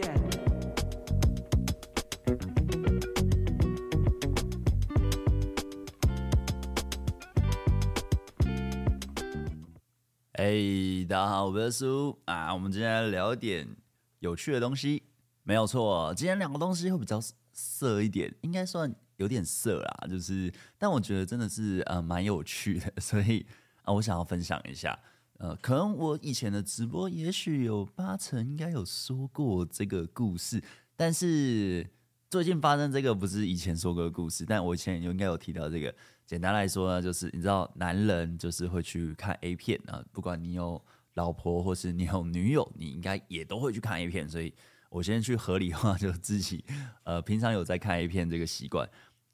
哎，hey, 大家好，我是苏啊。我们今天来聊一点有趣的东西，没有错。今天两个东西会比较色一点，应该算有点色啦。就是，但我觉得真的是呃蛮有趣的，所以啊，我想要分享一下。呃，可能我以前的直播，也许有八成应该有说过这个故事，但是最近发生这个不是以前说过的故事，但我以前应该有提到这个。简单来说呢，就是你知道，男人就是会去看 A 片啊，不管你有老婆或是你有女友，你应该也都会去看 A 片。所以我先去合理化，就自己呃平常有在看 A 片这个习惯。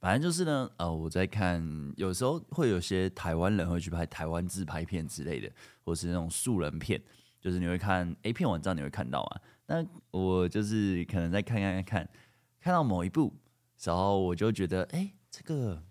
反正就是呢，呃，我在看，有时候会有些台湾人会去拍台湾自拍片之类的，或是那种素人片，就是你会看 A 片网站，你会看到啊。那我就是可能在看看看看到某一部，然后我就觉得，哎，这个。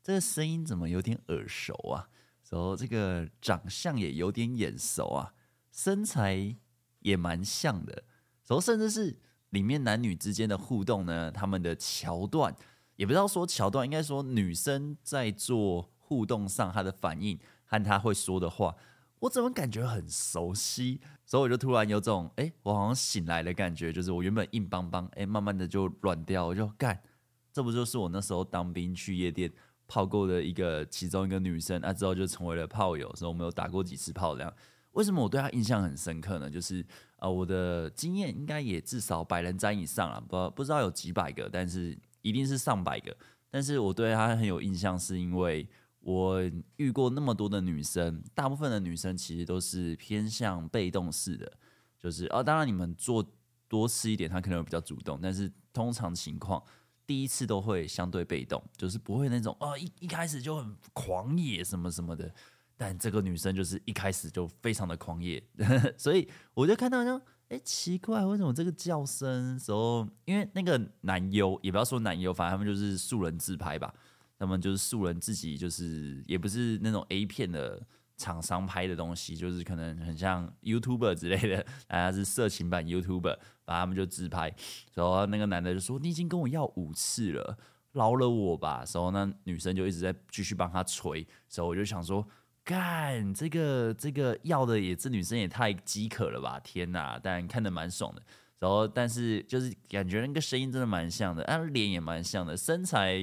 这个声音怎么有点耳熟啊？然后这个长相也有点眼熟啊，身材也蛮像的。然后甚至是里面男女之间的互动呢，他们的桥段也不知道说桥段，应该说女生在做互动上她的反应和她会说的话，我怎么感觉很熟悉？所以我就突然有种哎，我好像醒来的感觉，就是我原本硬邦邦，哎，慢慢的就软掉，我就干，这不就是我那时候当兵去夜店。泡过的一个其中一个女生，那、啊、之后就成为了炮友，所以我们有打过几次炮。这样，为什么我对她印象很深刻呢？就是呃，我的经验应该也至少百人斩以上了，不不知道有几百个，但是一定是上百个。但是我对她很有印象，是因为我遇过那么多的女生，大部分的女生其实都是偏向被动式的，就是哦，当然你们做多次一点，她可能会比较主动，但是通常情况。第一次都会相对被动，就是不会那种啊、哦、一一开始就很狂野什么什么的，但这个女生就是一开始就非常的狂野，所以我就看到呢，哎，奇怪，为什么这个叫声时候，因为那个男优也不要说男优，反正他们就是素人自拍吧，他们就是素人自己，就是也不是那种 A 片的。厂商拍的东西就是可能很像 YouTuber 之类的，大家是色情版 YouTuber，把他们就自拍。然后那个男的就说：“你已经跟我要五次了，饶了我吧。”然后那女生就一直在继续帮他捶。所以我就想说：“干这个这个要的也这女生也太饥渴了吧！天哪！”但看得蛮爽的。然后但是就是感觉那个声音真的蛮像的，啊脸也蛮像的，身材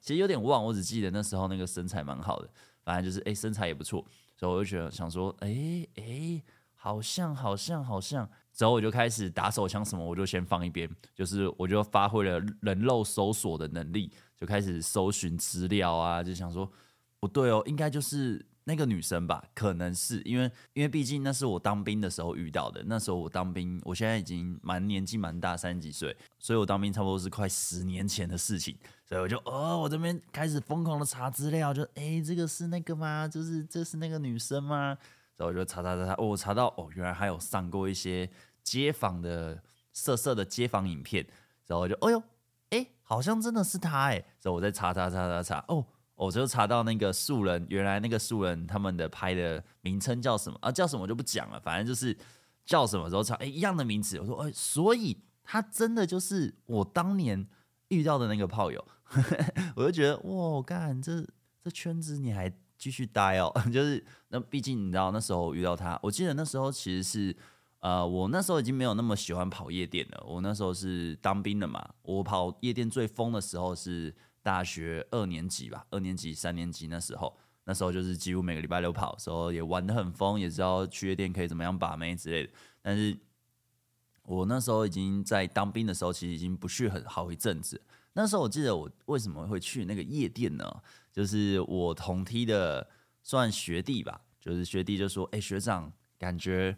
其实有点忘，我只记得那时候那个身材蛮好的，反正就是哎身材也不错。所以我就觉得想说，哎、欸、哎、好像好像好像，之后我就开始打手枪什么，我就先放一边，就是我就发挥了人肉搜索的能力，就开始搜寻资料啊，就想说不对哦，应该就是那个女生吧，可能是因为因为毕竟那是我当兵的时候遇到的，那时候我当兵，我现在已经蛮年纪蛮大，三十几岁，所以我当兵差不多是快十年前的事情。所以我就哦，我这边开始疯狂的查资料，就哎，这个是那个吗？就是这是那个女生吗？然后我就查查查查，哦，查到哦，原来还有上过一些街访的色色的街访影片。然后我就哦哟，哎，好像真的是她哎。然后我再查查查查查，哦，我就查到那个素人，原来那个素人他们的拍的名称叫什么啊？叫什么我就不讲了，反正就是叫什么时候查，哎，一样的名字。我说哎，所以他真的就是我当年遇到的那个炮友。我就觉得哇，干这这圈子你还继续待哦？就是那毕竟你知道那时候遇到他，我记得那时候其实是呃，我那时候已经没有那么喜欢跑夜店了。我那时候是当兵的嘛，我跑夜店最疯的时候是大学二年级吧，二年级三年级那时候，那时候就是几乎每个礼拜六跑时候，也玩得很疯，也知道去夜店可以怎么样把妹之类的。但是我那时候已经在当兵的时候，其实已经不去很好一阵子。那时候我记得我为什么会去那个夜店呢？就是我同梯的算学弟吧，就是学弟就说：“哎、学长，感觉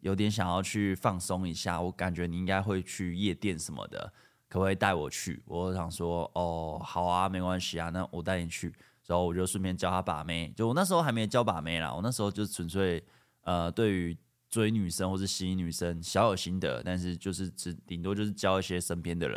有点想要去放松一下，我感觉你应该会去夜店什么的，可不可以带我去？”我想说：“哦，好啊，没关系啊，那我带你去。”然后我就顺便教他把妹，就我那时候还没教把妹啦，我那时候就纯粹呃，对于追女生或是吸引女生小有心得，但是就是只顶多就是教一些身边的人。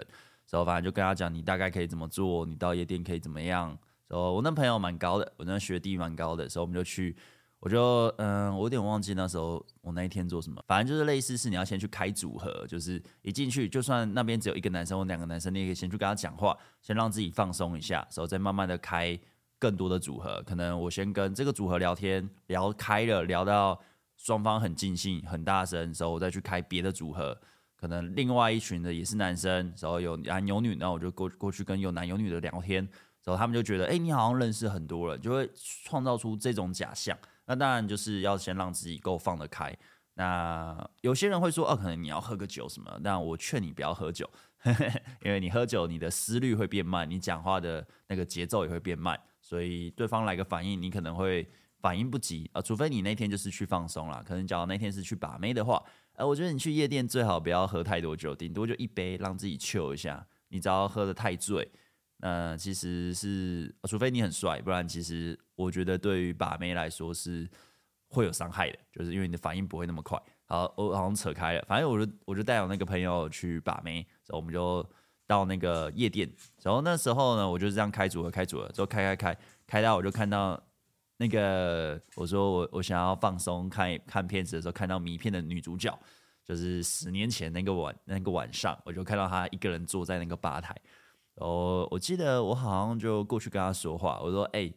然后反正就跟他讲，你大概可以怎么做，你到夜店可以怎么样。然后我那朋友蛮高的，我那学弟蛮高的，所以我们就去我就嗯，我有点忘记那时候我那一天做什么，反正就是类似是你要先去开组合，就是一进去就算那边只有一个男生或两个男生，你也可以先去跟他讲话，先让自己放松一下，然后再慢慢的开更多的组合。可能我先跟这个组合聊天，聊开了，聊到双方很尽兴、很大声，然后我再去开别的组合。可能另外一群的也是男生，然后有男有女，然后我就过过去跟有男有女的聊天，然后他们就觉得，哎，你好像认识很多人，就会创造出这种假象。那当然就是要先让自己够放得开。那有些人会说，哦，可能你要喝个酒什么？那我劝你不要喝酒，因为你喝酒，你的思虑会变慢，你讲话的那个节奏也会变慢，所以对方来个反应，你可能会反应不及啊。除非你那天就是去放松啦，可能假如那天是去把妹的话，呃，我觉得你去夜店最好不要喝太多酒，顶多就一杯，让自己 chill 一下。你只要喝得太醉。那其实是，除非你很帅，不然其实我觉得对于把妹来说是会有伤害的，就是因为你的反应不会那么快。好，我好像扯开了，反正我就我就带我那个朋友去把妹，然后我们就到那个夜店，然后那时候呢，我就是这样开组合开组合，之后开开开开到我就看到那个我说我我想要放松看看片子的时候，看到迷片的女主角，就是十年前那个晚那个晚上，我就看到她一个人坐在那个吧台。哦，我记得我好像就过去跟他说话，我说：“哎、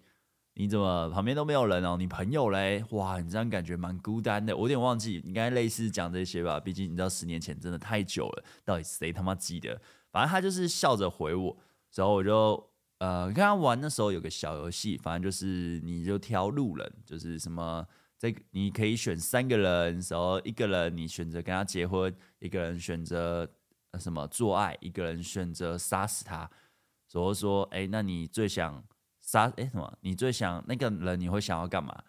你怎么旁边都没有人哦？你朋友嘞？哇，你这样感觉蛮孤单的。”我有点忘记，应该类似讲这些吧。毕竟你知道，十年前真的太久了，到底谁他妈记得？反正他就是笑着回我，然后我就呃跟他玩的时候有个小游戏，反正就是你就挑路人，就是什么这你可以选三个人，然后一个人你选择跟他结婚，一个人选择。什么做爱？一个人选择杀死他，所以说，哎，那你最想杀？哎，什么？你最想那个人？你会想要干嘛？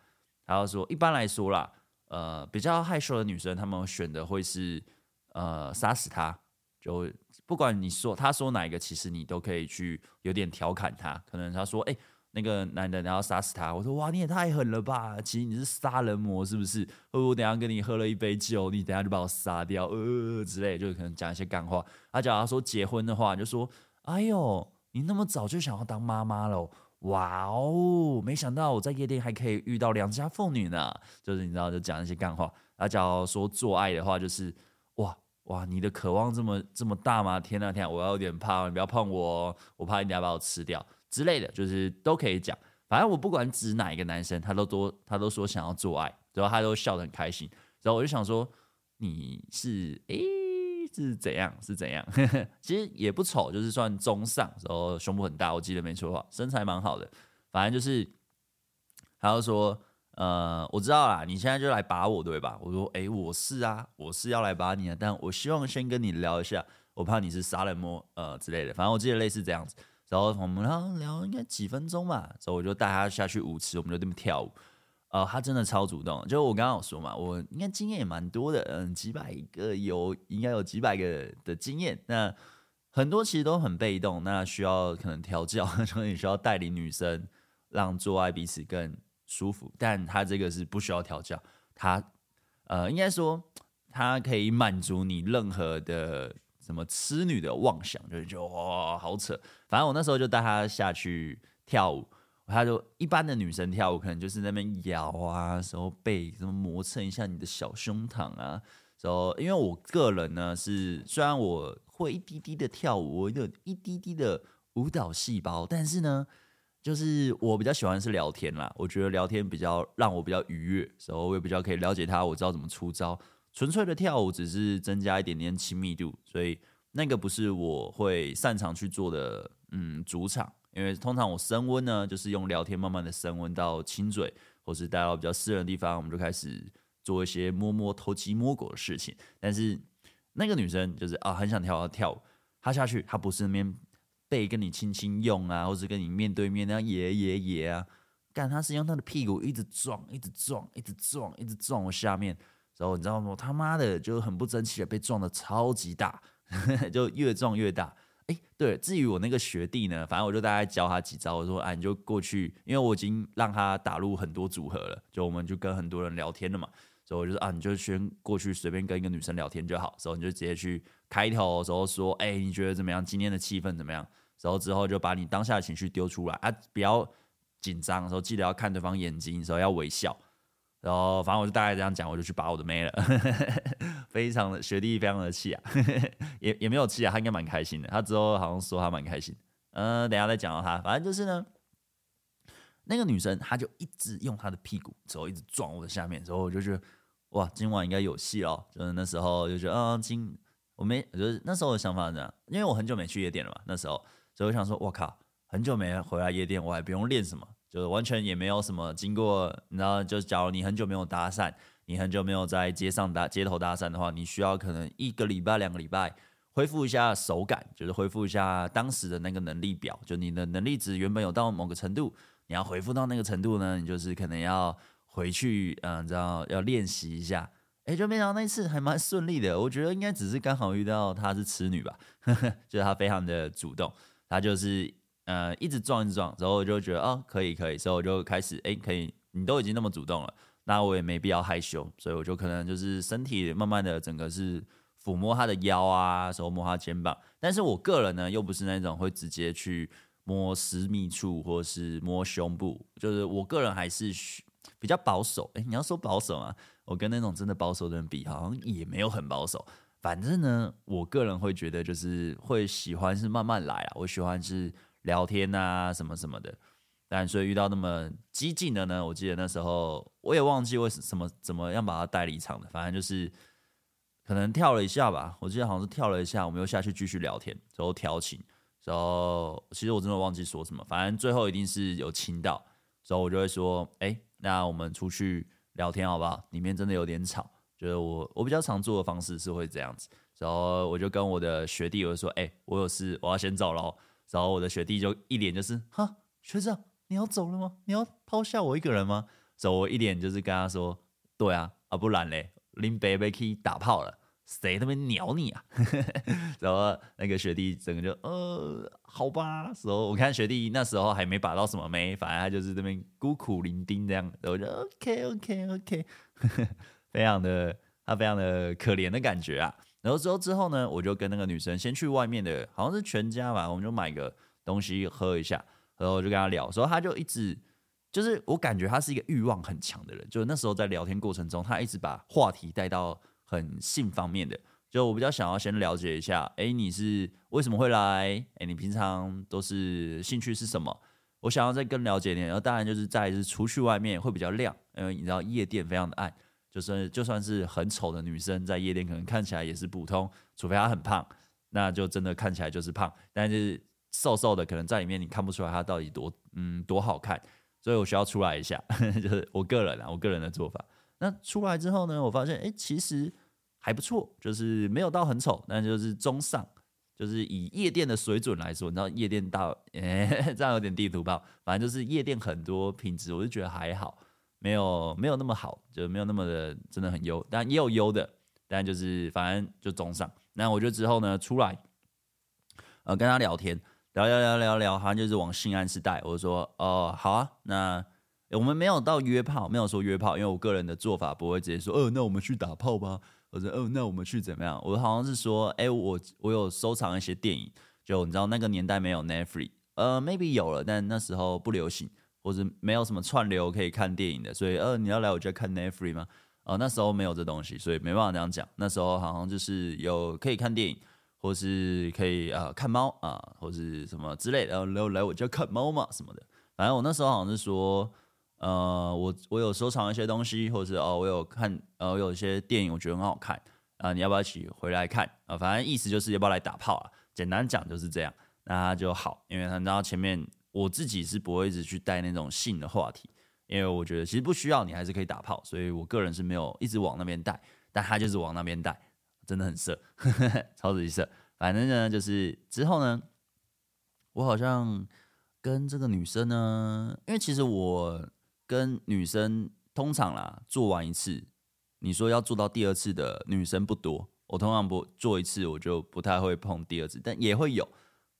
然后说，一般来说啦，呃，比较害羞的女生，她们选的会是呃杀死他。就不管你说他说哪一个，其实你都可以去有点调侃他。可能他说，哎。那个男的，然后杀死他。我说哇，你也太狠了吧！其实你是杀人魔，是不是？呃，我等下跟你喝了一杯酒，你等下就把我杀掉，呃之类，就可能讲一些干话。他假如说结婚的话，就说，哎呦，你那么早就想要当妈妈了，哇哦！没想到我在夜店还可以遇到良家妇女呢。就是你知道，就讲一些干话。他假如说做爱的话，就是哇哇，你的渴望这么这么大吗？天啊天啊，我要有点怕，你不要碰我，我怕你等下把我吃掉。之类的，就是都可以讲。反正我不管指哪一个男生，他都多，他都说想要做爱，然后他都笑得很开心。然后我就想说，你是诶、欸，是怎样？是怎样？其实也不丑，就是算中上。然后胸部很大，我记得没错话，身材蛮好的。反正就是，他就说，呃，我知道啦，你现在就来把我，对吧？我说，诶、我是啊，我是要来把你的，但我希望先跟你聊一下，我怕你是杀人魔，呃之类的。反正我记得类似这样子。然后我们聊聊应该几分钟吧，所以我就带他下去舞池，我们就这么跳舞。呃，他真的超主动，就我刚刚有说嘛，我应该经验也蛮多的，嗯，几百个有，应该有几百个的经验。那很多其实都很被动，那需要可能调教，所以你需要带领女生，让做爱彼此更舒服。但他这个是不需要调教，他呃，应该说他可以满足你任何的。什么痴女的妄想，就是就哇，好扯。反正我那时候就带她下去跳舞，她就一般的女生跳舞，可能就是那边摇啊，然后背什么磨蹭一下你的小胸膛啊。然后因为我个人呢是，虽然我会一滴滴的跳舞，我有一滴滴的舞蹈细胞，但是呢，就是我比较喜欢是聊天啦。我觉得聊天比较让我比较愉悦，所以我也比较可以了解她，我知道怎么出招。纯粹的跳舞只是增加一点点亲密度，所以那个不是我会擅长去做的，嗯，主场。因为通常我升温呢，就是用聊天慢慢的升温到亲嘴，或是带到比较私人的地方，我们就开始做一些摸摸、偷鸡摸狗的事情。但是那个女生就是啊，很想跳啊跳舞，她下去，她不是那边背跟你轻轻用啊，或是跟你面对面那样耶耶耶啊，干，她是用她的屁股一直撞，一直撞，一直撞，一直撞我下面。然后你知道吗？他妈的就很不争气的被撞得超级大，就越撞越大。哎，对，至于我那个学弟呢，反正我就大概教他几招。我说，哎，你就过去，因为我已经让他打入很多组合了，就我们就跟很多人聊天了嘛。所以我就说啊，你就先过去随便跟一个女生聊天就好。所以你就直接去开头的时候说，哎，你觉得怎么样？今天的气氛怎么样？然后之后就把你当下的情绪丢出来啊，不要紧张的时候记得要看对方眼睛，时候要微笑。然后反正我就大概这样讲，我就去把我的妹了，非常的学弟非常的气啊，也也没有气啊，他应该蛮开心的。他之后好像说他蛮开心，嗯、等下再讲到他，反正就是呢，那个女生她就一直用她的屁股，之后一直撞我的下面，之后我就觉得哇，今晚应该有戏哦。就是那时候就觉得啊，今我没，就是那时候的想法是这样，因为我很久没去夜店了嘛，那时候，所以我想说，我靠，很久没回来夜店，我还不用练什么。就完全也没有什么经过，你知道，就假如你很久没有搭讪，你很久没有在街上搭街头搭讪的话，你需要可能一个礼拜、两个礼拜恢复一下手感，就是恢复一下当时的那个能力表，就你的能力值原本有到某个程度，你要恢复到那个程度呢，你就是可能要回去，嗯，知道要练习一下。哎，就没想到那次还蛮顺利的，我觉得应该只是刚好遇到她是痴女吧，就是她非常的主动，她就是。呃，一直撞一直撞，然后我就觉得哦，可以可以，所以我就开始哎，可以，你都已经那么主动了，那我也没必要害羞，所以我就可能就是身体慢慢的整个是抚摸他的腰啊，手摸他肩膀，但是我个人呢又不是那种会直接去摸私密处或是摸胸部，就是我个人还是比较保守。哎，你要说保守啊，我跟那种真的保守的人比，好像也没有很保守。反正呢，我个人会觉得就是会喜欢是慢慢来啊，我喜欢是。聊天啊，什么什么的，但所以遇到那么激进的呢？我记得那时候我也忘记为什么怎么样把他带离场的，反正就是可能跳了一下吧。我记得好像是跳了一下，我们又下去继续聊天，然后调情，然后其实我真的忘记说什么，反正最后一定是有亲到，所以我就会说，哎、那我们出去聊天好不好？里面真的有点吵，就是我我比较常做的方式是会这样子，然后我就跟我的学弟我就说，哎、我有事，我要先走了。然后我的学弟就一脸就是哈，学长你要走了吗？你要抛下我一个人吗？所以我一脸就是跟他说，对啊，啊不然嘞，林北北去打炮了，谁他妈鸟你啊？然后那个学弟整个就呃好吧，然后我看学弟那时候还没把到什么妹，反正他就是这边孤苦伶仃这样，然后我就 OK OK OK，非常的他非常的可怜的感觉啊。然后之后之后呢，我就跟那个女生先去外面的，好像是全家吧，我们就买个东西喝一下，然后我就跟她聊，所以她就一直就是我感觉她是一个欲望很强的人，就那时候在聊天过程中，她一直把话题带到很性方面的，就我比较想要先了解一下，哎，你是为什么会来？哎，你平常都是兴趣是什么？我想要再更了解一点，然后当然就是再是出去外面会比较亮，因为你知道夜店非常的暗。就算就算是很丑的女生，在夜店可能看起来也是普通，除非她很胖，那就真的看起来就是胖。但是瘦瘦的，可能在里面你看不出来她到底多嗯多好看，所以我需要出来一下，就是我个人啊，我个人的做法。那出来之后呢，我发现哎、其实还不错，就是没有到很丑，但就是中上，就是以夜店的水准来说，你知道夜店到哎、这样有点地图炮，反正就是夜店很多品质，我就觉得还好。没有没有那么好，就没有那么的真的很优，但也有优的，但就是反正就中上。那我就之后呢出来，呃跟他聊天，聊聊聊聊聊，好像就是往性暗示带。我说哦好啊，那我们没有到约炮，没有说约炮，因为我个人的做法不会直接说，哦那我们去打炮吧，我说哦那我们去怎么样？我好像是说，哎我我有收藏一些电影，就你知道那个年代没有 Netflix，呃 maybe 有了，但那时候不流行。或者没有什么串流可以看电影的，所以呃，你要来我家看 Netflix 吗？哦、呃，那时候没有这东西，所以没办法这样讲。那时候好像就是有可以看电影，或是可以啊、呃、看猫啊、或是什么之类的，然后来来我家看猫嘛什么的。反正我那时候好像是说，呃，我我有收藏一些东西，或者是哦，我有看呃，有一些电影我觉得很好看啊、你要不要一起回来看啊、反正意思就是要不要来打炮啊？简单讲就是这样，那就好，因为他知道前面。我自己是不会一直去带那种性的话题，因为我觉得其实不需要，你还是可以打炮，所以我个人是没有一直往那边带，但他就是往那边带，真的很色，超级色。反正呢，就是之后呢，我好像跟这个女生呢，因为其实我跟女生通常啦做完一次，你说要做到第二次的女生不多，我通常不做一次我就不太会碰第二次，但也会有，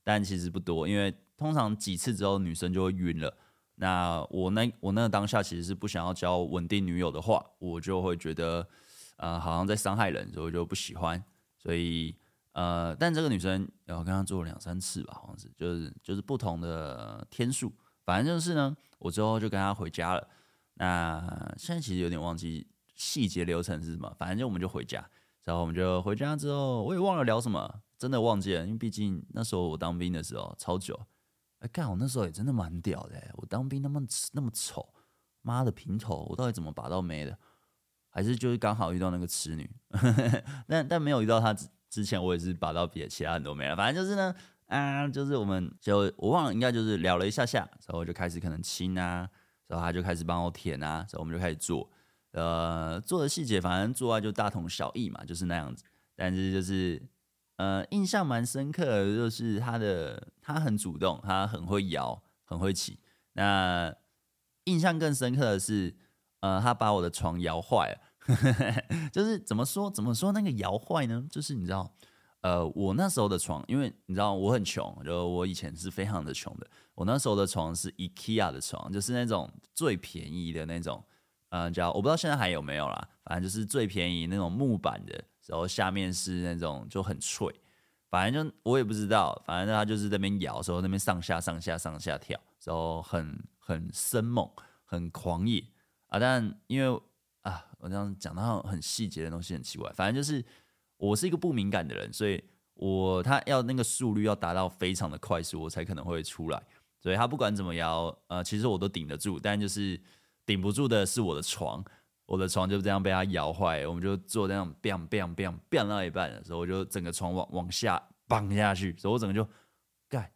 但其实不多，因为。通常几次之后，女生就会晕了。那我那我那个当下其实是不想要交稳定女友的话，我就会觉得，呃，好像在伤害人，所以我就不喜欢。所以，呃，但这个女生，然后跟她做了两三次吧，好像是，就是就是不同的天数。反正就是呢，我之后就跟她回家了。那现在其实有点忘记细节流程是什么，反正就我们就回家，然后我们就回家之后，我也忘了聊什么，真的忘记了，因为毕竟那时候我当兵的时候超久。哎，干我那时候也真的蛮屌的，我当兵那么那么丑，妈的平头，我到底怎么拔到妹的？还是就是刚好遇到那个痴女，但但没有遇到她之之前，我也是拔到别其他很多没了。反正就是呢，啊，就是我们就我忘了，应该就是聊了一下下，然后就开始可能亲啊。然后他就开始帮我舔啊，然后我们就开始做，呃，做的细节反正做爱就大同小异嘛，就是那样子。但是就是，呃，印象蛮深刻的，就是他的他很主动，他很会摇，很会骑。那印象更深刻的是，呃，他把我的床摇坏了，就是怎么说怎么说那个摇坏呢？就是你知道。呃，我那时候的床，因为你知道我很穷，就我以前是非常的穷的。我那时候的床是 IKEA 的床，就是那种最便宜的那种，嗯、呃，叫我不知道现在还有没有啦，反正就是最便宜那种木板的，然后下面是那种就很脆，反正就我也不知道，反正他就是那边摇，时候那边上下上下上下跳，然后很很生猛，很狂野啊。但因为啊，我这样讲到很细节的东西很奇怪，反正就是。我是一个不敏感的人，所以我他要那个速率要达到非常的快速，我才可能会出来。所以他不管怎么摇，呃，其实我都顶得住，但就是顶不住的是我的床，我的床就这样被他摇坏。我们就坐在那种 biang bang bang bang 到一半的时候，我就整个床往往下绑下去，所以我整个就盖，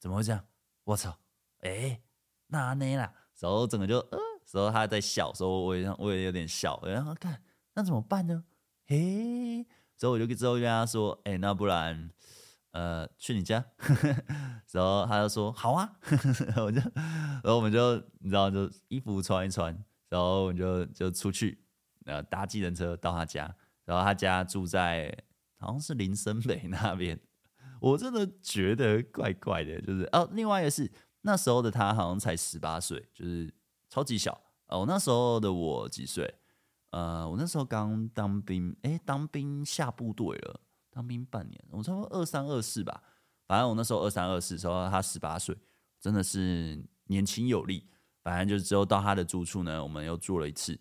怎么会这样？我操！哎、欸，那那啦，然后整个就呃，然后他在笑，所以我也我也有点笑，然后看那怎么办呢？嘿。所以我就之后跟他说：“哎、那不然，呃，去你家。”然后他就说：“好啊。”我就，然后我们就你知道，就衣服穿一穿，然后我就就出去，呃，搭计程车到他家。然后他家住在好像是林森北那边。我真的觉得怪怪的，就是哦，另外一个是那时候的他好像才十八岁，就是超级小。哦，那时候的我几岁？呃，我那时候刚当兵，诶，当兵下部队了，当兵半年，我差不多二三二四吧。反正我那时候二三二四，时候他十八岁，真的是年轻有力。反正就是之后到他的住处呢，我们又做了一次。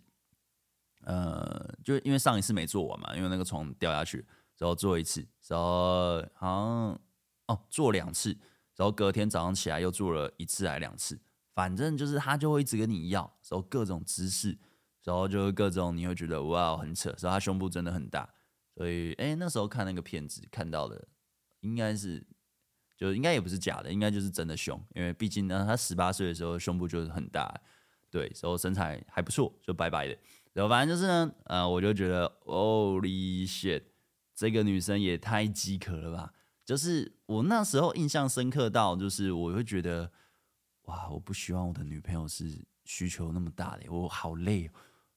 呃，就因为上一次没做完嘛，因为那个床掉下去，然后做一次，然后好像哦做两次，然后隔天早上起来又做了一次还两次，反正就是他就会一直跟你要，然后各种姿势。然后就各种你会觉得哇很扯，然后他胸部真的很大，所以哎那时候看那个片子看到的应该是就应该也不是假的，应该就是真的胸，因为毕竟呢他十八岁的时候胸部就是很大，对，然后身材还不错，就白白的，然后反正就是呢，呃我就觉得 Holy shit，这个女生也太饥渴了吧，就是我那时候印象深刻到就是我会觉得哇我不希望我的女朋友是需求那么大的，我好累。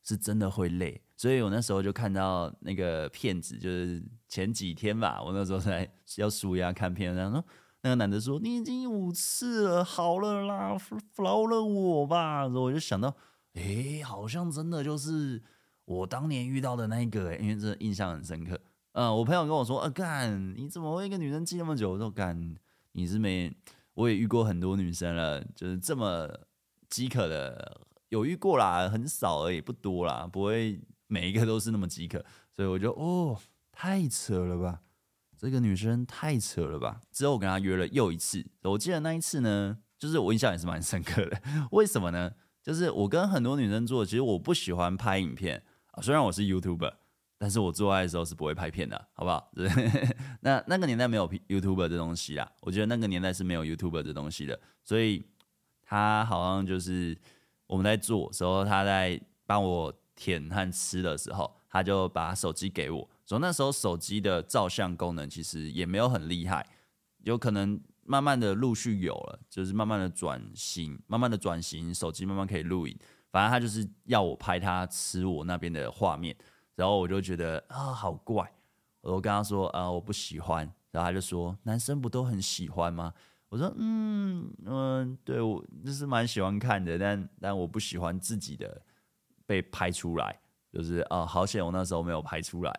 是真的会累，所以我那时候就看到那个片子，就是前几天吧，我那时候在要纾压看片，然后说那个男的说，你已经五次了，好了啦，饶了我吧。然后我就想到，诶，好像真的就是我当年遇到的那个，因为这印象很深刻。嗯，我朋友跟我说，啊干，你怎么会跟女生记那么久？我说干，你是没，我也遇过很多女生了，就是这么饥渴的。有遇过啦，很少而已，不多啦，不会每一个都是那么饥渴，所以我就哦，太扯了吧，这个女生太扯了吧。之后我跟她约了又一次，我记得那一次呢，就是我印象也是蛮深刻的。为什么呢？就是我跟很多女生做，其实我不喜欢拍影片啊，虽然我是 YouTuber，但是我做爱的时候是不会拍片的，好不好？那那个年代没有 YouTuber 这东西啦，我觉得那个年代是没有 YouTuber 这东西的，所以他好像就是。我们在做时候，他在帮我舔和吃的时候，他就把手机给我。所以那时候手机的照相功能其实也没有很厉害，有可能慢慢的陆续有了，就是慢慢的转型，慢慢的转型，手机慢慢可以录影。反正他就是要我拍他吃我那边的画面，然后我就觉得啊好怪，我就跟他说啊我不喜欢，然后他就说男生不都很喜欢吗？我说嗯嗯，对我就是蛮喜欢看的，但但我不喜欢自己的被拍出来，就是啊，好险我那时候没有拍出来，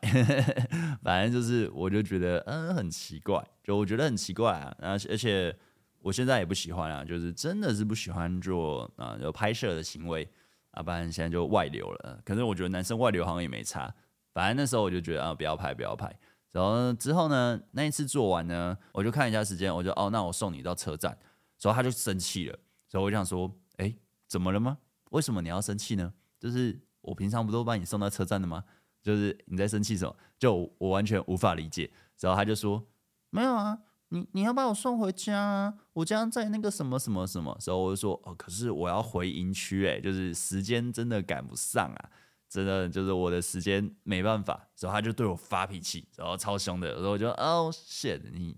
反正就是我就觉得嗯很奇怪，就我觉得很奇怪啊，而且而且我现在也不喜欢啊，就是真的是不喜欢做啊有拍摄的行为，啊，不然现在就外流了。可是我觉得男生外流好像也没差，反正那时候我就觉得啊，不要拍，不要拍。然后之后呢，那一次做完呢，我就看一下时间，我就哦，那我送你到车站。然后他就生气了，所以我想说，哎，怎么了吗？为什么你要生气呢？就是我平常不都把你送到车站的吗？就是你在生气什么？就我，完全无法理解。然后他就说，没有啊。你你要把我送回家啊？我家在那个什么什么什么时候，我就说哦，可是我要回营区诶，就是时间真的赶不上啊，真的就是我的时间没办法。然后他就对我发脾气，然后超凶的。然后我就哦，shit，你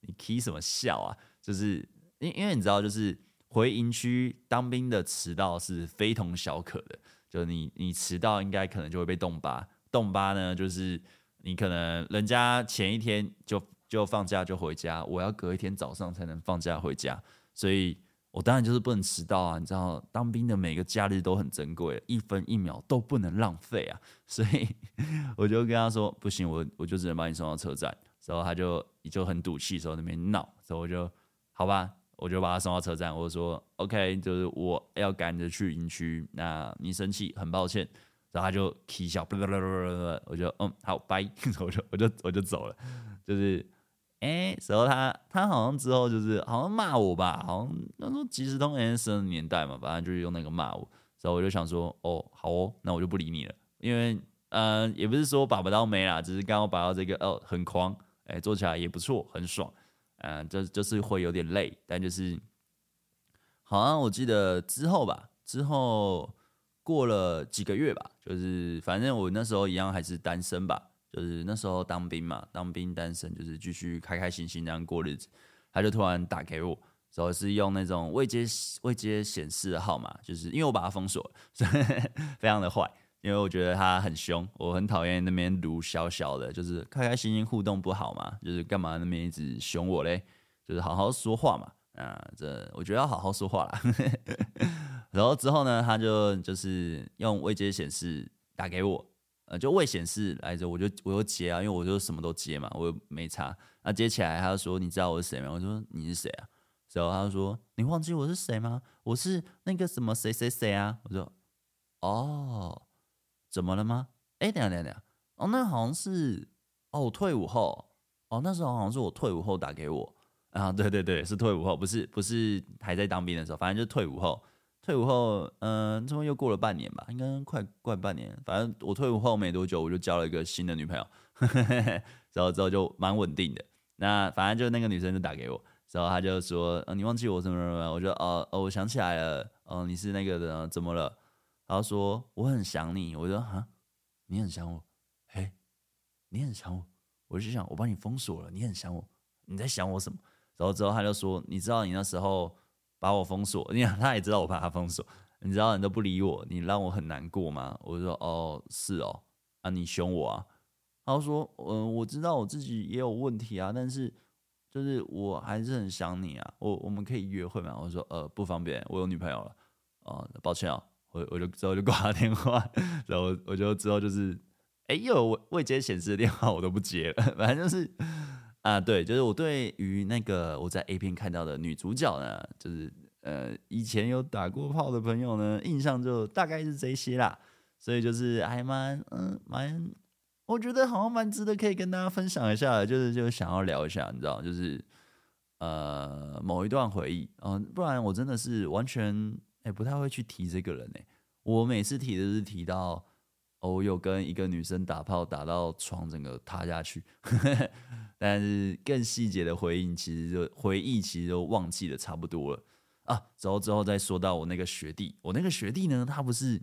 你 k 什么笑啊？就是因因为你知道，就是回营区当兵的迟到是非同小可的，就你你迟到应该可能就会被冻巴。冻巴呢就是你可能人家前一天就。就放假就回家，我要隔一天早上才能放假回家，所以我当然就是不能迟到啊！你知道，当兵的每个假日都很珍贵，一分一秒都不能浪费啊！所以我就跟他说，不行，我我就只能把你送到车站。然后他就就很赌气，说那边闹，所以我就好吧，我就把他送到车站。我说 OK，就是我要赶着去营区，那你生气，很抱歉。然后他就起笑，不不不不不我就嗯好拜，我就我就我就走了，就是。哎，然后他他好像之后就是好像骂我吧，好像那时候即时通 MSN 的年代嘛，反正就是用那个骂我，所以我就想说，哦，好哦，那我就不理你了，因为呃也不是说把不到妹啦，只是刚好把到这个哦很狂，哎做起来也不错，很爽，嗯、呃，就就是会有点累，但就是好像我记得之后吧，之后过了几个月吧，就是反正我那时候一样还是单身吧。就是那时候当兵嘛，当兵单身就是继续开开心心这样过日子。他就突然打给我，主要是用那种未接未接显示的号码，就是因为我把他封锁了，所以 非常的坏。因为我觉得他很凶，我很讨厌那边卢小小的，就是开开心心互动不好嘛，就是干嘛那边一直凶我嘞？就是好好说话嘛，啊，这我觉得要好好说话啦。然后之后呢，他就就是用未接显示打给我。呃，就未显示来着，我就我就接啊，因为我就什么都接嘛，我又没查。那接起来，他就说：“你知道我是谁吗？”我说：“你是谁啊？”然后他就说：“你忘记我是谁吗？我是那个什么谁谁谁啊？”我说：“哦，怎么了吗？哎，等下等下等下，哦，那好像是哦，退伍后，哦，那时候好像是我退伍后打给我啊，对对对，是退伍后，不是不是还在当兵的时候，反正就退伍后。”退伍后，嗯，这么又过了半年吧，应该快快半年。反正我退伍后没多久，我就交了一个新的女朋友，然后之后就蛮稳定的。那反正就那个女生就打给我，然后她就说：“呃，你忘记我什么什么？”我就：“哦哦，我想起来了，哦，你是那个的，怎么了？”然后说：“我很想你。”我说：“啊，你很想我？嘿，你很想我？”我就想：“我把你封锁了，你很想我？你在想我什么？”然后之后他就说：“你知道你那时候。”把我封锁，你看他也知道我把他封锁，你知道你都不理我，你让我很难过吗？我就说哦，是哦，啊你凶我啊？他说嗯，我知道我自己也有问题啊，但是就是我还是很想你啊，我我们可以约会吗？我说呃不方便，我有女朋友了，哦抱歉哦，我我就之后就挂了电话，然后我就之后就是哎又有未接显示的电话我都不接了，反正就是。啊，对，就是我对于那个我在 A 片看到的女主角呢，就是呃以前有打过炮的朋友呢，印象就大概是这些啦，所以就是还蛮嗯蛮，我觉得好像蛮值得可以跟大家分享一下，就是就想要聊一下，你知道，就是呃某一段回忆，嗯、不然我真的是完全哎不太会去提这个人哎，我每次提的是提到。我有跟一个女生打炮，打到床整个塌下去，但是更细节的回应，其实就回忆其实都忘记的差不多了啊。之后之后再说到我那个学弟，我那个学弟呢，他不是，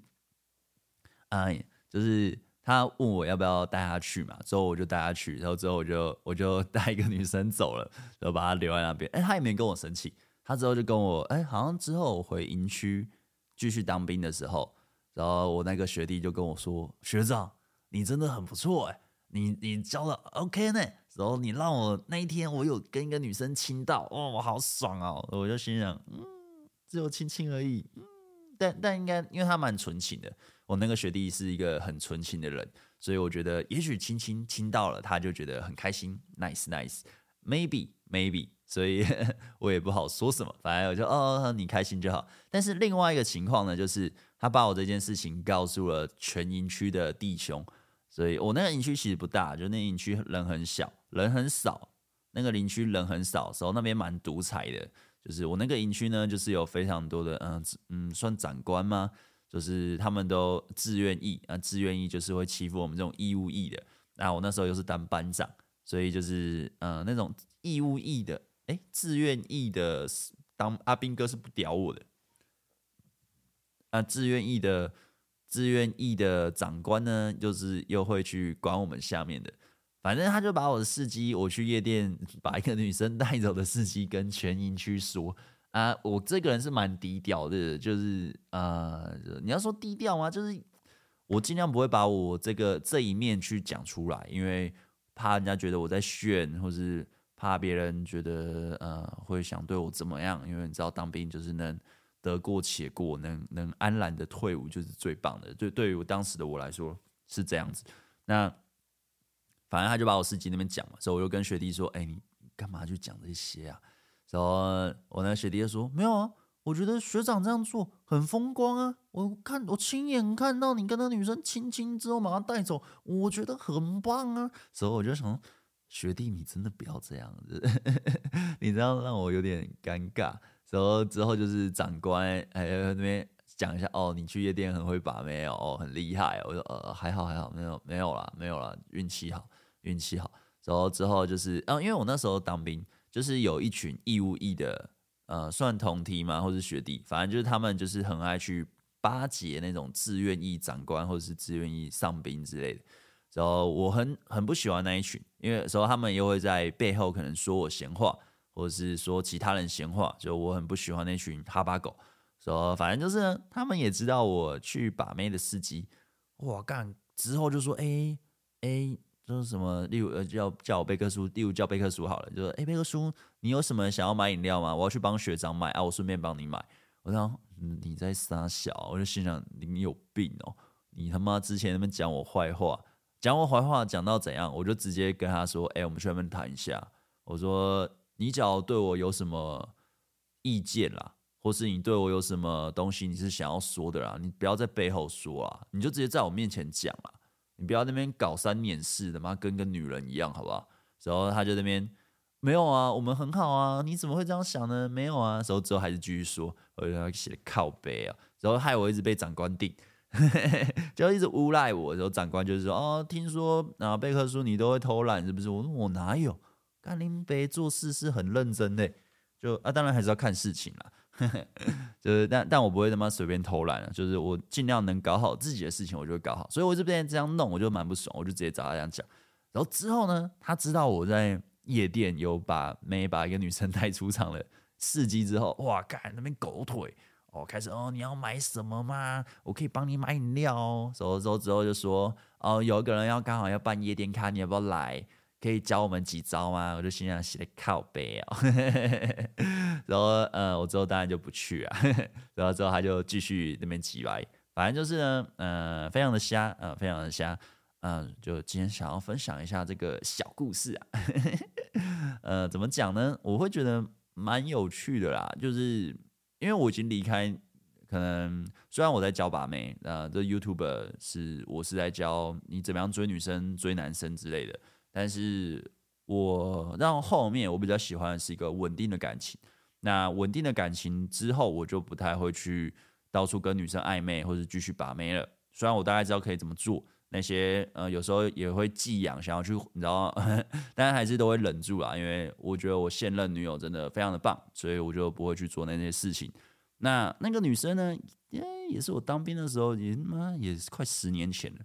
哎，就是他问我要不要带他去嘛，之后我就带他去，然后之后我就我就带一个女生走了，然后把他留在那边。哎，他也没跟我生气，他之后就跟我，哎，好像之后我回营区继续当兵的时候。然后我那个学弟就跟我说：“学长，你真的很不错哎，你你教的 OK 呢。然后你让我那一天我有跟一个女生亲到，哦，我好爽哦！我就心想，嗯，只有亲亲而已，嗯，但但应该因为他蛮纯情的，我那个学弟是一个很纯情的人，所以我觉得也许亲亲亲到了，他就觉得很开心，nice nice，maybe maybe，所以 我也不好说什么，反正我就哦，你开心就好。但是另外一个情况呢，就是。他把我这件事情告诉了全营区的弟兄，所以我那个营区其实不大，就那营区人很小，人很少，那个林区人很少，时候那边蛮独裁的，就是我那个营区呢，就是有非常多的嗯嗯，算长官吗？就是他们都自愿役啊，自愿役就是会欺负我们这种义务役的。那我那时候又是当班长，所以就是呃那种义务役的，哎，自愿役的当阿兵哥是不屌我的。啊，自愿役的自愿役的长官呢，就是又会去管我们下面的。反正他就把我的事迹，我去夜店把一个女生带走的事迹跟全营区说。啊，我这个人是蛮低调的，就是呃，你要说低调吗？就是我尽量不会把我这个这一面去讲出来，因为怕人家觉得我在炫，或是怕别人觉得呃会想对我怎么样。因为你知道，当兵就是能得过且过，能能安然的退伍就是最棒的。对，对于我当时的我来说是这样子。那反正他就把我事迹那边讲嘛，所以我就跟学弟说：“哎，你干嘛去讲这些啊？”然后我那学弟就说：“没有啊，我觉得学长这样做很风光啊！我看我亲眼看到你跟那女生亲亲之后把她带走，我觉得很棒啊！”所以我就想，学弟你真的不要这样子，你这样让我有点尴尬。然后之后就是长官哎那边讲一下哦，你去夜店很会把妹哦，很厉害。我说呃还好还好，没有没有啦没有啦，运气好运气好。然后之后就是嗯，因为我那时候当兵。就是有一群义务役的，呃，算同梯嘛，或是学弟，反正就是他们就是很爱去巴结那种自愿役长官或者是自愿役上兵之类的。然后我很很不喜欢那一群，因为有时候他们又会在背后可能说我闲话，或者是说其他人闲话，就我很不喜欢那群哈巴狗。说反正就是，他们也知道我去把妹的事迹，哇干之后就说哎哎。就是什么，例如呃叫叫我贝克书，例如叫贝克书好了，就说哎贝克书，你有什么想要买饮料吗？我要去帮学长买啊，我顺便帮你买。我想你在撒小，我就心想你有病哦，你他妈之前那边讲我坏话，讲我坏话讲到怎样？我就直接跟他说，哎，我们去那边谈一下。我说你只要对我有什么意见啦，或是你对我有什么东西你是想要说的啦，你不要在背后说啊，你就直接在我面前讲啊。你不要那边搞三脸四的嘛，跟个女人一样，好不好？然后他就那边没有啊，我们很好啊，你怎么会这样想呢？没有啊，然后之后还是继续说，我就写靠背啊，然后害我一直被长官定，就一直诬赖我。然后长官就是说，哦，听说啊，贝克书你都会偷懒，是不是？我说我哪有？干林北做事是很认真的，就啊，当然还是要看事情啦。就是，但但我不会他妈随便偷懒了，就是我尽量能搞好自己的事情，我就会搞好。所以我这边这样弄，我就蛮不爽，我就直接找他这样讲。然后之后呢，他知道我在夜店有把没把一个女生带出场的事迹之后，哇，干那边狗腿哦，开始哦，你要买什么吗？我可以帮你买饮料哦。走了之后之后就说哦，有一个人要刚好要办夜店卡，你要不要来？可以教我们几招吗？我就心想写的靠背哦，然后呃，我之后当然就不去啊，然后之后他就继续那边挤来，反正就是呢，呃，非常的瞎，呃，非常的瞎，嗯、就今天想要分享一下这个小故事啊，呃，怎么讲呢？我会觉得蛮有趣的啦，就是因为我已经离开，可能虽然我在教把妹，呃，这 YouTuber 是我是在教你怎么样追女生、追男生之类的。但是我让后面我比较喜欢的是一个稳定的感情。那稳定的感情之后，我就不太会去到处跟女生暧昧或者继续把妹了。虽然我大概知道可以怎么做，那些呃有时候也会寄养，想要去，你知道？但还是都会忍住啦，因为我觉得我现任女友真的非常的棒，所以我就不会去做那些事情。那那个女生呢，也是我当兵的时候，也妈也快十年前了。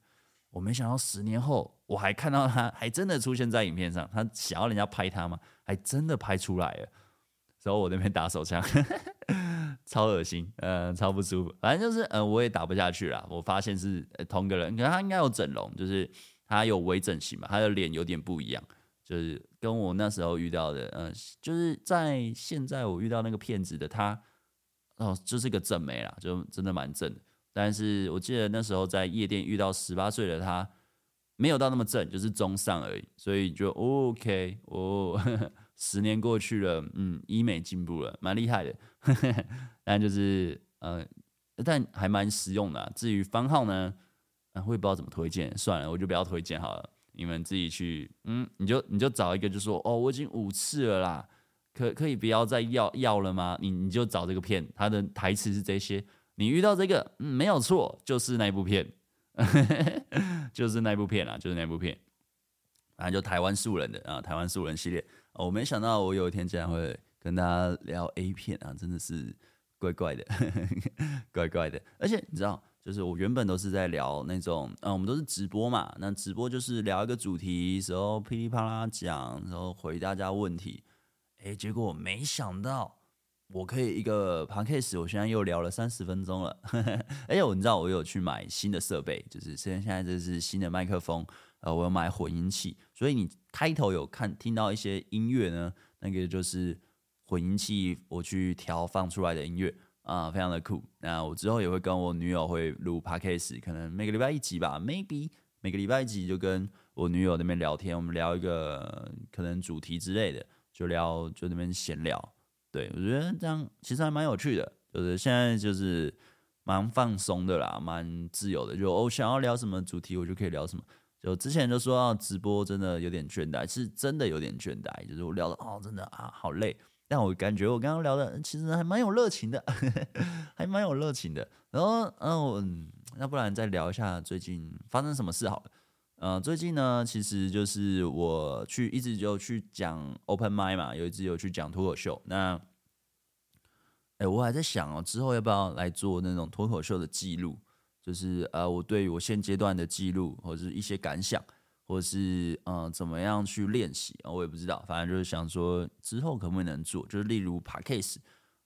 我没想到十年后，我还看到她，还真的出现在影片上。她想要人家拍她吗？还真的拍出来了。然后我那边打手枪，超恶心，嗯、呃，超不舒服。反正就是，嗯、呃，我也打不下去了。我发现是同个人，可是他应该有整容，就是他有微整形嘛，他的脸有点不一样，就是跟我那时候遇到的，嗯、呃，就是在现在我遇到那个骗子的他，哦，就是个正妹啦，就真的蛮正的。但是我记得那时候在夜店遇到十八岁的他，没有到那么正，就是中上而已，所以就 OK 哦。十年过去了，嗯，医美进步了，蛮厉害的。但就是呃，但还蛮实用的。至于番号呢，我也不知道怎么推荐，算了，我就不要推荐好了，你们自己去，嗯，你就你就找一个，就说哦，我已经五次了啦，可可以不要再要要了吗？你你就找这个片，它的台词是这些，你遇到这个，嗯，没有错，就是那部片，就是那部片啊，就是那部片，反正就台湾素人的啊，台湾素人系列。哦，我没想到我有一天竟然会跟大家聊 A 片啊，真的是怪怪的，怪怪的。而且你知道，就是我原本都是在聊那种，嗯，我们都是直播嘛，那直播就是聊一个主题，时候噼里啪啦讲，然后回大家问题。哎，结果没想到我可以一个 podcast，我现在又聊了三十分钟了。而且我你知道，我有去买新的设备，就是现在这是新的麦克风。呃，我有买混音器，所以你开头有看听到一些音乐呢，那个就是混音器我去调放出来的音乐啊，非常的酷。那我之后也会跟我女友会录 podcast，可能每个礼拜一集吧，maybe 每个礼拜一集就跟我女友那边聊天，我们聊一个可能主题之类的，就聊就那边闲聊。对，我觉得这样其实还蛮有趣的，就是现在就是蛮放松的啦，蛮自由的，就我想要聊什么主题，我就可以聊什么。就之前就说到直播真的有点倦怠，是真的有点倦怠，就是我聊的哦，真的啊好累，但我感觉我刚刚聊的其实还蛮有热情的，还蛮有热情的。然后嗯，那不然再聊一下最近发生什么事好了。嗯，最近呢，其实就是我去一直就去讲 open mic 嘛，有一直有去讲脱口秀。那哎，我还在想哦，之后要不要来做那种脱口秀的记录？就是呃，我对于我现阶段的记录，或者是一些感想，或者是嗯、呃，怎么样去练习啊，我也不知道。反正就是想说，之后可不可以能做？就是例如 Podcast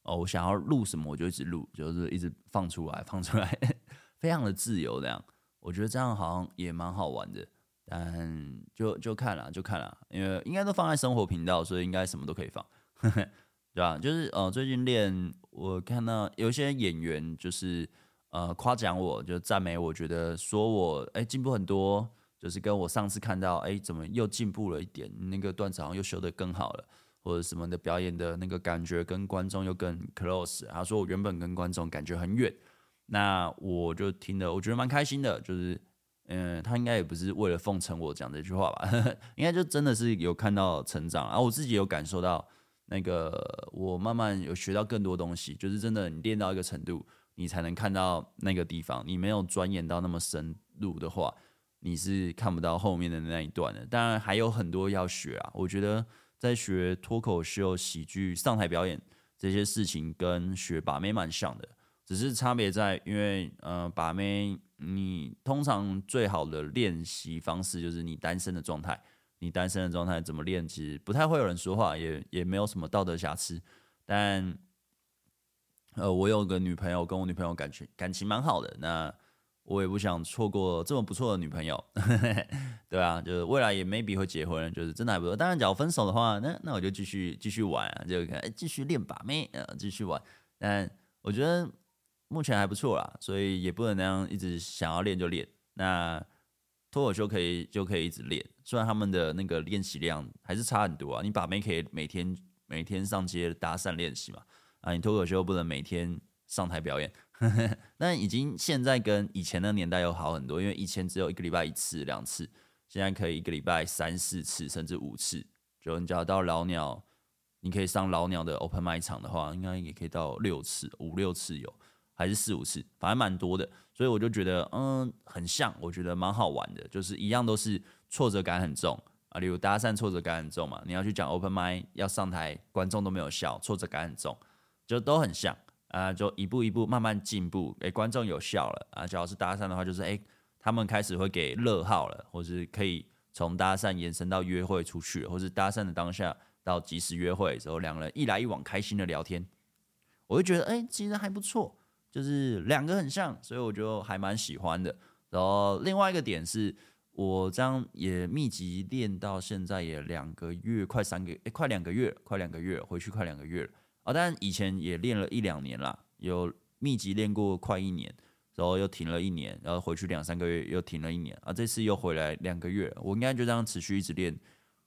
哦，我想要录什么，我就一直录，就是一直放出来，放出来，非常的自由这样。我觉得这样好像也蛮好玩的，但就就看了，就看了，因为应该都放在生活频道，所以应该什么都可以放，对吧？就是呃，最近练，我看到有些演员就是。呃，夸奖我就赞美我，觉得说我哎进步很多，就是跟我上次看到哎怎么又进步了一点，那个段子好像又修得更好了，或者什么的表演的那个感觉跟观众又更 close。他说我原本跟观众感觉很远，那我就听了，我觉得蛮开心的。就是嗯，他应该也不是为了奉承我讲这句话吧，应该就真的是有看到成长，啊我自己有感受到那个我慢慢有学到更多东西，就是真的你练到一个程度。你才能看到那个地方，你没有钻研到那么深入的话，你是看不到后面的那一段的。当然还有很多要学啊。我觉得在学脱口秀、喜剧、上台表演这些事情，跟学把妹蛮像的，只是差别在，因为呃，把妹你通常最好的练习方式就是你单身的状态，你单身的状态怎么练，其实不太会有人说话，也也没有什么道德瑕疵，但。呃，我有个女朋友，跟我女朋友感情感情蛮好的，那我也不想错过这么不错的女朋友，对啊，就是未来也 maybe 会结婚，就是真的还不错。当然，假如分手的话，那那我就继续继续玩啊，就可继续练把妹，呃，继续玩。但我觉得目前还不错啦，所以也不能那样一直想要练就练。那脱口秀可以就可以一直练，虽然他们的那个练习量还是差很多啊。你把妹可以每天每天上街搭讪练习嘛。啊，你脱口秀不能每天上台表演，呵呵，但已经现在跟以前的年代又好很多，因为以前只有一个礼拜一次两次，现在可以一个礼拜三四次甚至五次。就你只要到老鸟，你可以上老鸟的 open m i 场的话，应该也可以到六次五六次有，还是四五次，反正蛮多的。所以我就觉得，嗯，很像，我觉得蛮好玩的，就是一样都是挫折感很重啊，例如搭讪挫折感很重嘛，你要去讲 open m i 要上台，观众都没有笑，挫折感很重。就都很像啊，就一步一步慢慢进步，诶，观众有笑了啊。只要是搭讪的话，就是诶，他们开始会给乐号了，或是可以从搭讪延伸到约会出去，或是搭讪的当下到即时约会之后，两人一来一往开心的聊天，我会觉得诶，其实还不错，就是两个很像，所以我就还蛮喜欢的。然后另外一个点是我这样也密集练到现在也两个月，快三个诶，快两个月，快两个月，回去快两个月了。啊、但以前也练了一两年啦，有密集练过快一年，然后又停了一年，然后回去两三个月又停了一年，啊，这次又回来两个月，我应该就这样持续一直练，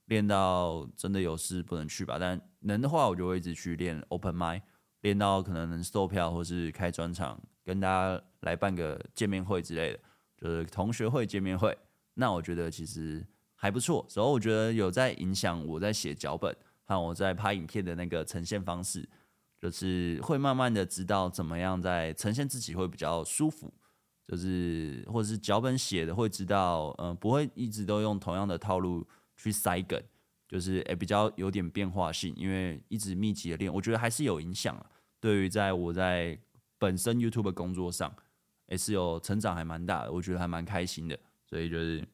练到真的有事不能去吧，但能的话我就会一直去练 open mic，练到可能能售票或是开专场跟大家来办个见面会之类的，就是同学会见面会。那我觉得其实还不错，所以我觉得有在影响我在写脚本和我在拍影片的那个呈现方式，就是会慢慢的知道怎么样在呈现自己会比较舒服，就是或者是脚本写的会知道，嗯、不会一直都用同样的套路去塞梗。就是诶、比较有点变化性，因为一直密集的练，我觉得还是有影响啊。对于在我在本身 YouTube 工作上，也、是有成长，还蛮大的，我觉得还蛮开心的。所以就是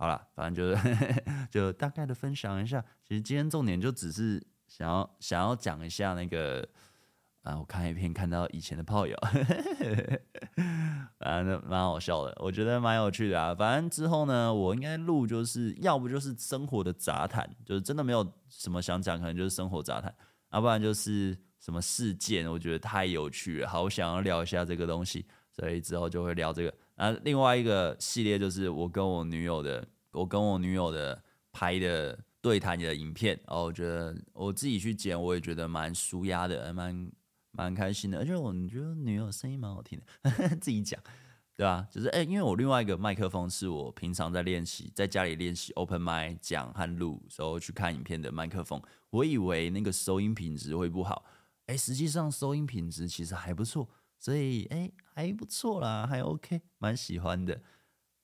好了，反正就是 就大概的分享一下。其实今天重点就只是想要想要讲一下那个。啊，我看一篇看到以前的炮友，反正蛮好笑的，我觉得蛮有趣的啊。反正之后呢，我应该录就是要不就是生活的杂谈，就是真的没有什么想讲，可能就是生活杂谈，要不然就是什么事件，我觉得太有趣了，好想要聊一下这个东西，所以之后就会聊这个。啊，另外一个系列就是我跟我女友的，我跟我女友的拍的对谈的影片，然后我觉得我自己去剪，我也觉得蛮舒压的，蛮。蛮开心的，而且我觉得女友声音蛮好听的，呵 呵自己讲，对吧？就是哎、因为我另外一个麦克风是我平常在练习，在家里练习 open m i 讲和录时候去看影片的麦克风，我以为那个收音品质会不好，哎、实际上收音品质其实还不错，所以哎、还不错啦，还 OK，蛮喜欢的。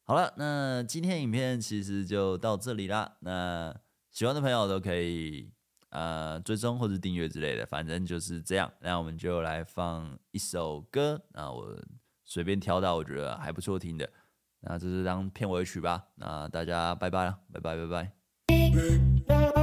好了，那今天影片其实就到这里啦，那喜欢的朋友都可以。呃，追踪或者订阅之类的，反正就是这样。那我们就来放一首歌，那我随便挑到我觉得还不错听的，那这是当片尾曲吧。那大家拜拜了，拜拜拜拜。